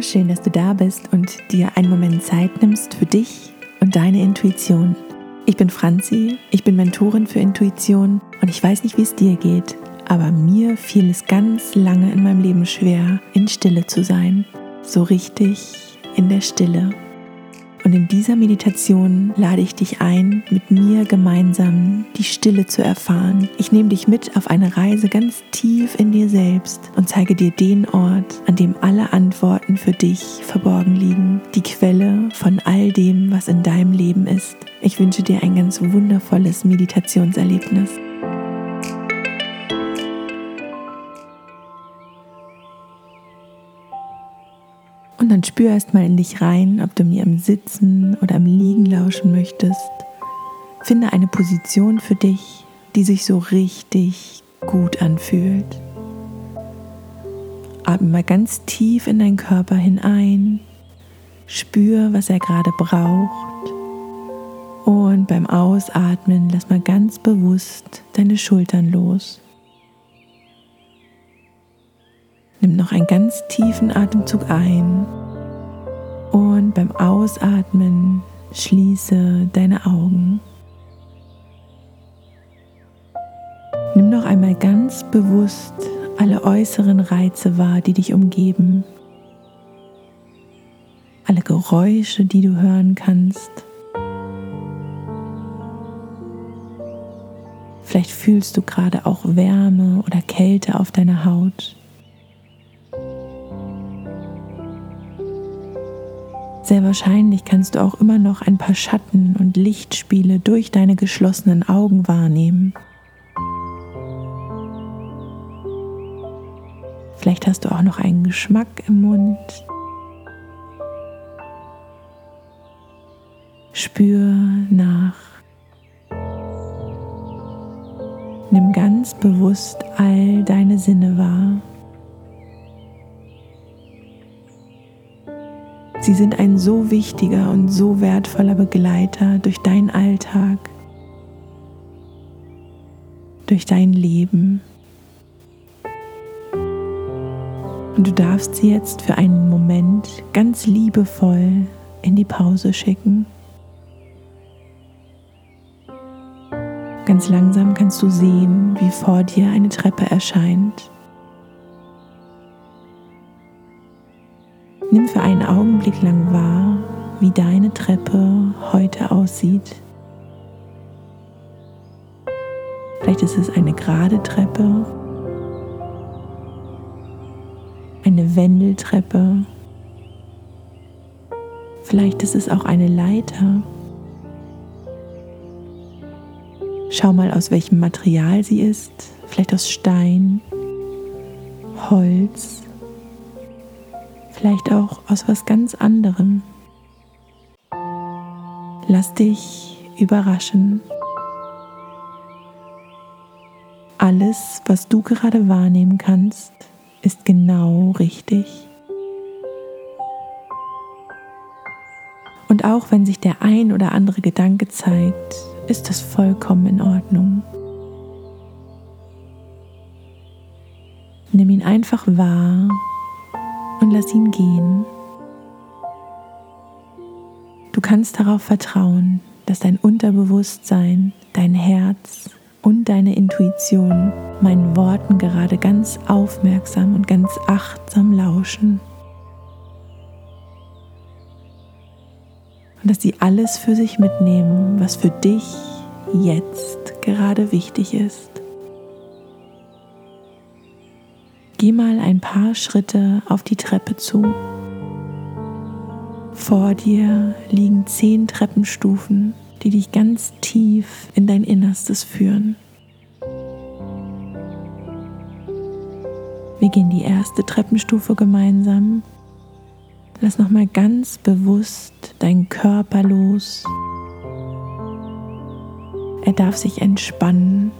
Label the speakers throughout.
Speaker 1: Schön, dass du da bist und dir einen Moment Zeit nimmst für dich und deine Intuition. Ich bin Franzi, ich bin Mentorin für Intuition und ich weiß nicht, wie es dir geht, aber mir fiel es ganz lange in meinem Leben schwer, in Stille zu sein. So richtig in der Stille. Und in dieser Meditation lade ich dich ein, mit mir gemeinsam die Stille zu erfahren. Ich nehme dich mit auf eine Reise ganz tief in dir selbst und zeige dir den Ort, an dem alle Antworten für dich verborgen liegen. Die Quelle von all dem, was in deinem Leben ist. Ich wünsche dir ein ganz wundervolles Meditationserlebnis. Und dann spür erst mal in dich rein, ob du mir im Sitzen oder im Liegen lauschen möchtest. Finde eine Position für dich, die sich so richtig gut anfühlt. Atme mal ganz tief in deinen Körper hinein. Spür, was er gerade braucht. Und beim Ausatmen lass mal ganz bewusst deine Schultern los. Nimm noch einen ganz tiefen Atemzug ein und beim Ausatmen schließe deine Augen. Nimm noch einmal ganz bewusst alle äußeren Reize wahr, die dich umgeben. Alle Geräusche, die du hören kannst. Vielleicht fühlst du gerade auch Wärme oder Kälte auf deiner Haut. Sehr wahrscheinlich kannst du auch immer noch ein paar Schatten und Lichtspiele durch deine geschlossenen Augen wahrnehmen. Vielleicht hast du auch noch einen Geschmack im Mund. Spür nach. Nimm ganz bewusst all deine Sinne wahr. Sie sind ein so wichtiger und so wertvoller Begleiter durch deinen Alltag, durch dein Leben. Und du darfst sie jetzt für einen Moment ganz liebevoll in die Pause schicken. Ganz langsam kannst du sehen, wie vor dir eine Treppe erscheint. Nimm für einen Augenblick lang wahr, wie deine Treppe heute aussieht. Vielleicht ist es eine gerade Treppe, eine Wendeltreppe, vielleicht ist es auch eine Leiter. Schau mal, aus welchem Material sie ist, vielleicht aus Stein, Holz vielleicht auch aus was ganz anderem. Lass dich überraschen. Alles, was du gerade wahrnehmen kannst, ist genau richtig. Und auch wenn sich der ein oder andere Gedanke zeigt, ist das vollkommen in Ordnung. Nimm ihn einfach wahr und lass ihn gehen. Du kannst darauf vertrauen, dass dein Unterbewusstsein, dein Herz und deine Intuition meinen Worten gerade ganz aufmerksam und ganz achtsam lauschen. Und dass sie alles für sich mitnehmen, was für dich jetzt gerade wichtig ist. Geh mal ein paar Schritte auf die Treppe zu. Vor dir liegen zehn Treppenstufen, die dich ganz tief in dein Innerstes führen. Wir gehen die erste Treppenstufe gemeinsam. Lass nochmal ganz bewusst deinen Körper los. Er darf sich entspannen.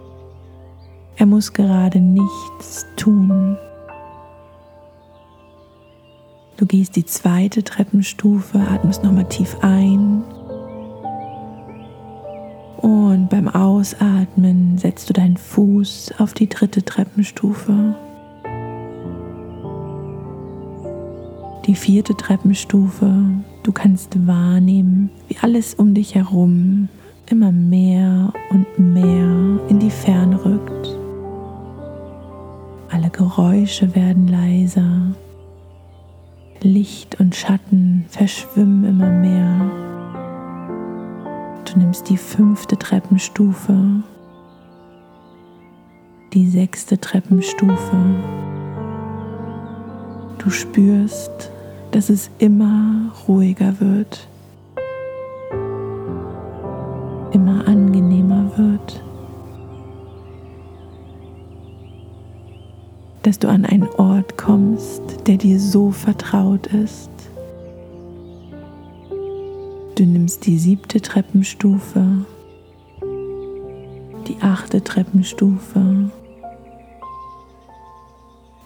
Speaker 1: Er muss gerade nichts tun. Du gehst die zweite Treppenstufe, atmest nochmal tief ein. Und beim Ausatmen setzt du deinen Fuß auf die dritte Treppenstufe. Die vierte Treppenstufe, du kannst wahrnehmen, wie alles um dich herum immer mehr und mehr in die Ferne rückt. Alle Geräusche werden leiser. Licht und Schatten verschwimmen immer mehr. Du nimmst die fünfte Treppenstufe, die sechste Treppenstufe. Du spürst, dass es immer ruhiger wird, immer angenehmer wird. dass du an einen Ort kommst, der dir so vertraut ist. Du nimmst die siebte Treppenstufe, die achte Treppenstufe.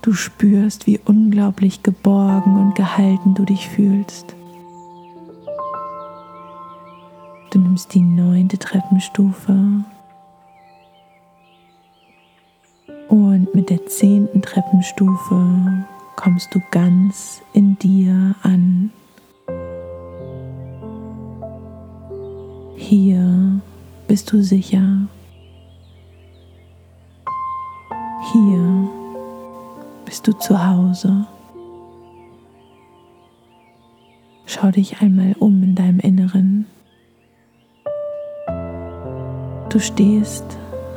Speaker 1: Du spürst, wie unglaublich geborgen und gehalten du dich fühlst. Du nimmst die neunte Treppenstufe und mit der zehnten Treppenstufe kommst du ganz in dir an. Hier bist du sicher. Hier bist du zu Hause. Schau dich einmal um in deinem Inneren. Du stehst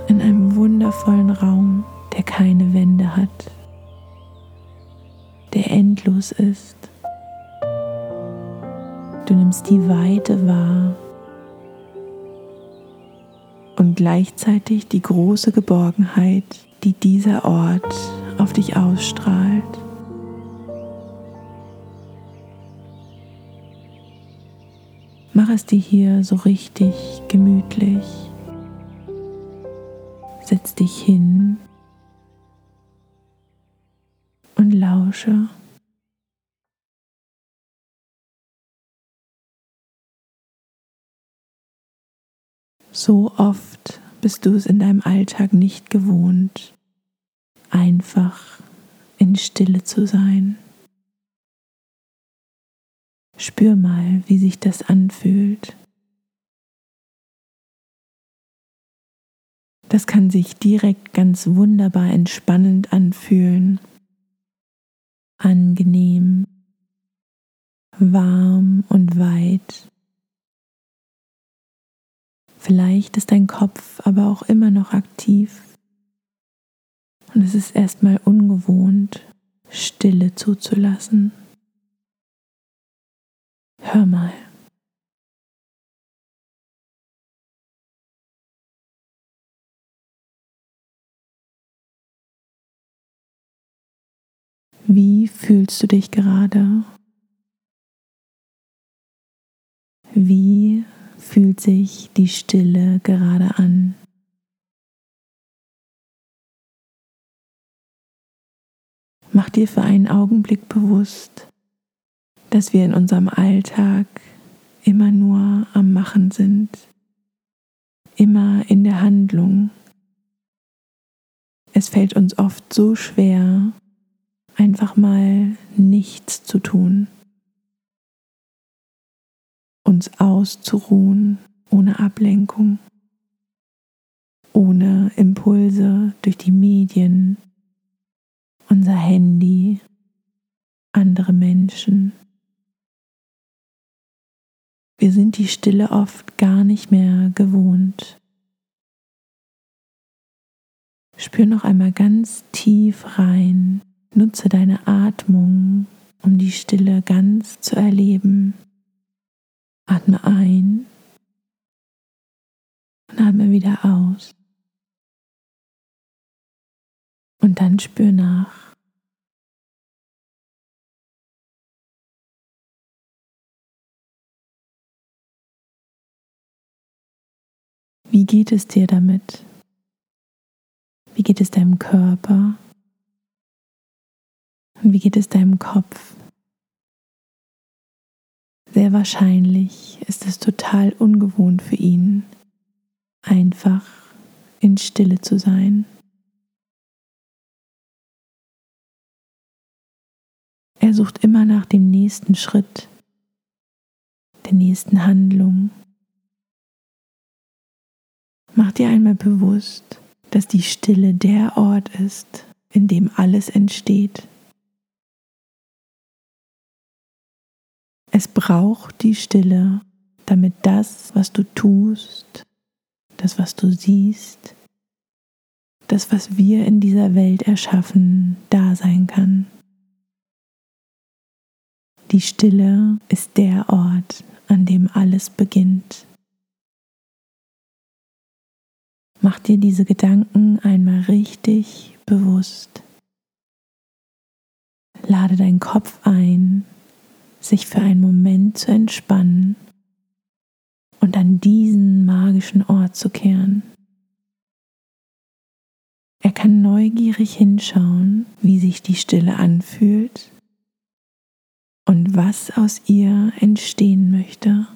Speaker 1: in einem wundervollen Raum, der keine Wände hat, der endlos ist. Du nimmst die Weite wahr und gleichzeitig die große Geborgenheit, die dieser Ort auf dich ausstrahlt. Mach es dir hier so richtig gemütlich. Setz dich hin und lausche. So oft bist du es in deinem Alltag nicht gewohnt, einfach in Stille zu sein. Spür mal, wie sich das anfühlt. Das kann sich direkt ganz wunderbar entspannend anfühlen, angenehm, warm und weit. Vielleicht ist dein Kopf aber auch immer noch aktiv und es ist erstmal ungewohnt, Stille zuzulassen. Hör mal. Wie fühlst du dich gerade? Wie fühlt sich die Stille gerade an? Mach dir für einen Augenblick bewusst, dass wir in unserem Alltag immer nur am Machen sind, immer in der Handlung. Es fällt uns oft so schwer, einfach mal nichts zu tun, uns auszuruhen ohne Ablenkung, ohne Impulse durch die Medien, unser Handy, andere Menschen. Wir sind die Stille oft gar nicht mehr gewohnt. Spür noch einmal ganz tief rein. Nutze deine Atmung, um die Stille ganz zu erleben. Atme ein und atme wieder aus. Und dann spür nach. Wie geht es dir damit? Wie geht es deinem Körper? Und wie geht es deinem Kopf? Sehr wahrscheinlich ist es total ungewohnt für ihn, einfach in Stille zu sein. Er sucht immer nach dem nächsten Schritt, der nächsten Handlung. Mach dir einmal bewusst, dass die Stille der Ort ist, in dem alles entsteht. Es braucht die Stille, damit das, was du tust, das, was du siehst, das, was wir in dieser Welt erschaffen, da sein kann. Die Stille ist der Ort, an dem alles beginnt. Mach dir diese Gedanken einmal richtig bewusst. Lade deinen Kopf ein, sich für einen Moment zu entspannen und an diesen magischen Ort zu kehren. Er kann neugierig hinschauen, wie sich die Stille anfühlt und was aus ihr entstehen möchte.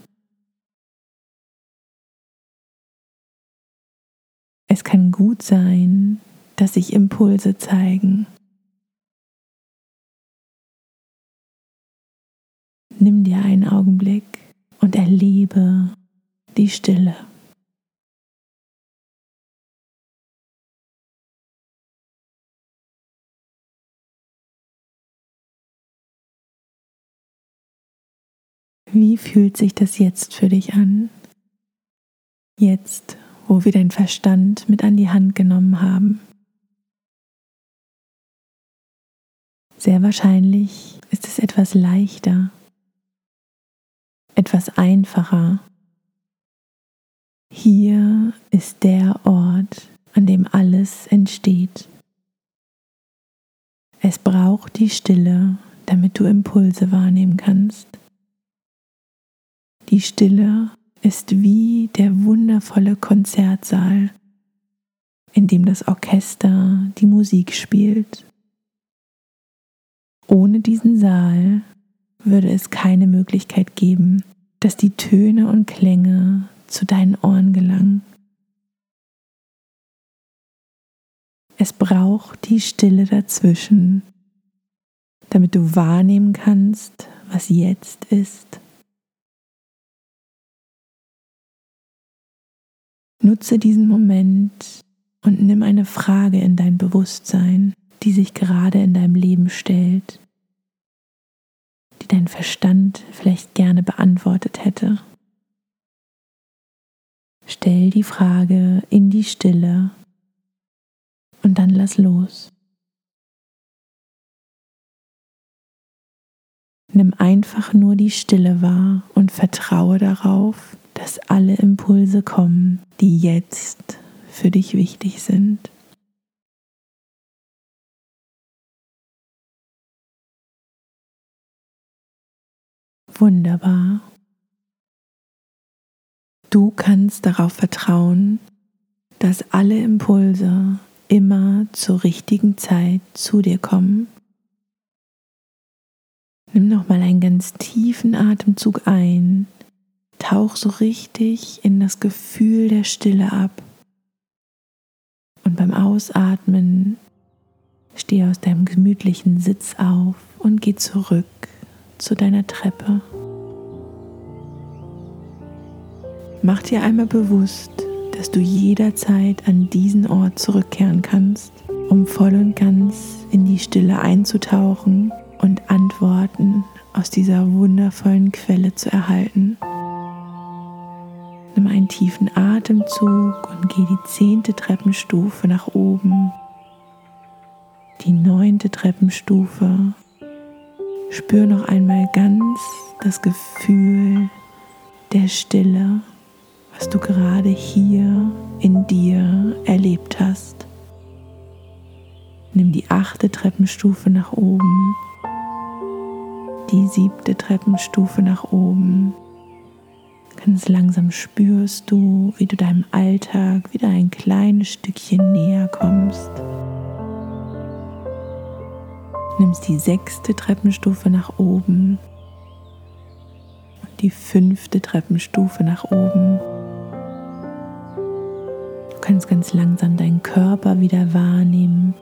Speaker 1: Es kann gut sein, dass sich Impulse zeigen. Augenblick und erlebe die Stille. Wie fühlt sich das jetzt für dich an? Jetzt, wo wir deinen Verstand mit an die Hand genommen haben. Sehr wahrscheinlich ist es etwas leichter, etwas einfacher. Hier ist der Ort, an dem alles entsteht. Es braucht die Stille, damit du Impulse wahrnehmen kannst. Die Stille ist wie der wundervolle Konzertsaal, in dem das Orchester die Musik spielt. Ohne diesen Saal würde es keine Möglichkeit geben, dass die Töne und Klänge zu deinen Ohren gelangen. Es braucht die Stille dazwischen, damit du wahrnehmen kannst, was jetzt ist. Nutze diesen Moment und nimm eine Frage in dein Bewusstsein, die sich gerade in deinem Leben stellt, dein Verstand vielleicht gerne beantwortet hätte. Stell die Frage in die Stille und dann lass los. Nimm einfach nur die Stille wahr und vertraue darauf, dass alle Impulse kommen, die jetzt für dich wichtig sind. Wunderbar. Du kannst darauf vertrauen, dass alle Impulse immer zur richtigen Zeit zu dir kommen. Nimm noch mal einen ganz tiefen Atemzug ein Tauch so richtig in das Gefühl der Stille ab. Und beim Ausatmen steh aus deinem gemütlichen Sitz auf und geh zurück zu deiner Treppe. Mach dir einmal bewusst, dass du jederzeit an diesen Ort zurückkehren kannst, um voll und ganz in die Stille einzutauchen und Antworten aus dieser wundervollen Quelle zu erhalten. Nimm einen tiefen Atemzug und geh die zehnte Treppenstufe nach oben, die neunte Treppenstufe. Spür noch einmal ganz das Gefühl der Stille, was du gerade hier in dir erlebt hast. Nimm die achte Treppenstufe nach oben, die siebte Treppenstufe nach oben Ganz langsam spürst du, wie du deinem Alltag wieder ein kleines Stückchen näher kommst. Nimmst die sechste Treppenstufe nach oben und die fünfte Treppenstufe nach oben. Kannst ganz langsam deinen Körper wieder wahrnehmen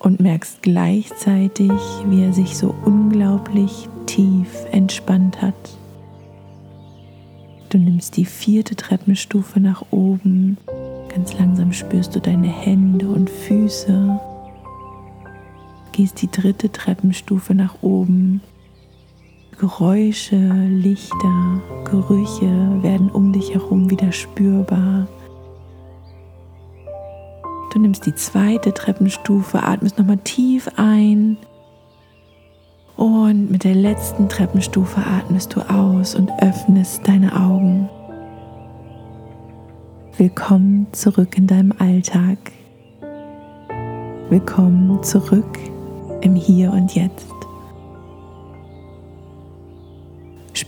Speaker 1: und merkst gleichzeitig, wie er sich so unglaublich tief entspannt hat. Du nimmst die vierte Treppenstufe nach oben. Ganz langsam spürst du deine Hände und Füße. Gehst die dritte Treppenstufe nach oben. Geräusche, Lichter, Gerüche werden um dich herum wieder spürbar. Du nimmst die zweite Treppenstufe, atmest nochmal tief ein und mit der letzten Treppenstufe atmest du aus und öffnest deine Augen. Willkommen zurück in deinem Alltag. Willkommen zurück im Hier und Jetzt.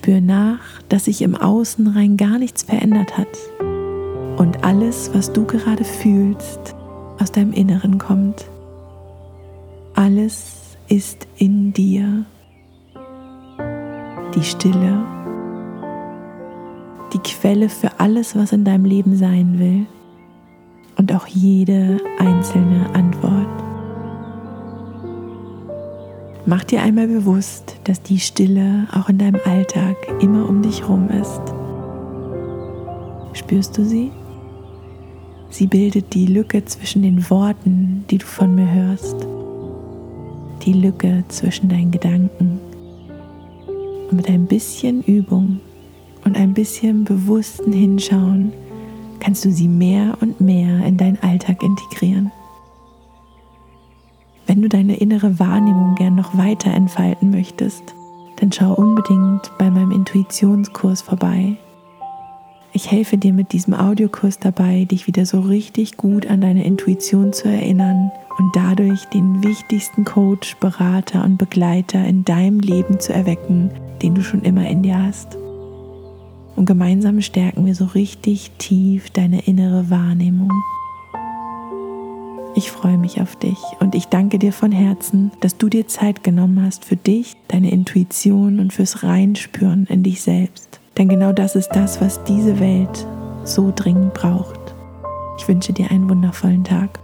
Speaker 1: Spür nach, dass sich im Außen rein gar nichts verändert hat und alles, was du gerade fühlst, aus deinem Inneren kommt. Alles ist in dir. Die Stille, die Quelle für alles, was in deinem Leben sein will und auch jede einzelne Antwort. Mach dir einmal bewusst, dass die Stille auch in deinem Alltag immer um dich herum ist. Spürst du sie? Sie bildet die Lücke zwischen den Worten, die du von mir hörst, die Lücke zwischen deinen Gedanken. Und mit ein bisschen Übung und ein bisschen bewussten Hinschauen kannst du sie mehr und mehr in deinen Alltag integrieren. Wenn du deine innere Wahrnehmung gern noch weiter entfalten möchtest, dann schau unbedingt bei meinem Intuitionskurs vorbei ich helfe dir mit diesem Audiokurs dabei, dich wieder so richtig gut an deine Intuition zu erinnern und dadurch den wichtigsten Coach, Berater und Begleiter in deinem Leben zu erwecken, den du schon immer in dir hast. Und gemeinsam stärken wir so richtig tief deine innere Wahrnehmung. Ich freue mich auf dich und ich danke dir von Herzen, dass du dir Zeit genommen hast für dich, deine Intuition und fürs Reinspüren in dich selbst. Denn genau das ist das, was diese Welt so dringend braucht. Ich wünsche dir einen wundervollen Tag.